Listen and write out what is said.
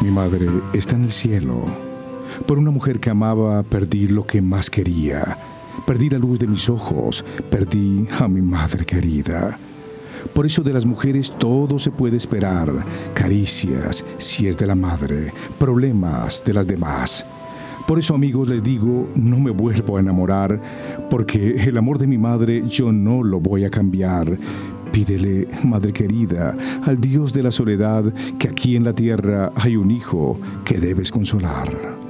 Mi madre está en el cielo. Por una mujer que amaba perdí lo que más quería. Perdí la luz de mis ojos, perdí a mi madre querida. Por eso de las mujeres todo se puede esperar, caricias si es de la madre, problemas de las demás. Por eso amigos les digo, no me vuelvo a enamorar, porque el amor de mi madre yo no lo voy a cambiar. Pídele, Madre querida, al Dios de la soledad, que aquí en la tierra hay un hijo que debes consolar.